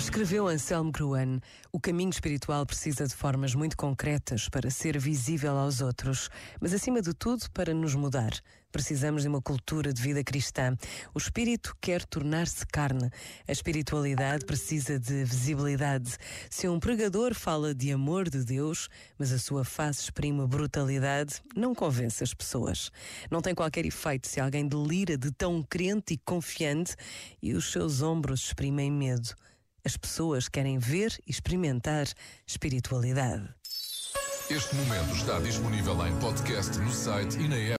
Escreveu Anselmo Gruan: O caminho espiritual precisa de formas muito concretas para ser visível aos outros, mas acima de tudo para nos mudar. Precisamos de uma cultura de vida cristã. O espírito quer tornar-se carne. A espiritualidade precisa de visibilidade. Se um pregador fala de amor de Deus, mas a sua face exprime brutalidade, não convence as pessoas. Não tem qualquer efeito se alguém delira de tão crente e confiante e os seus ombros exprimem medo. As pessoas querem ver e experimentar espiritualidade. Este momento está disponível em podcast no site e na app.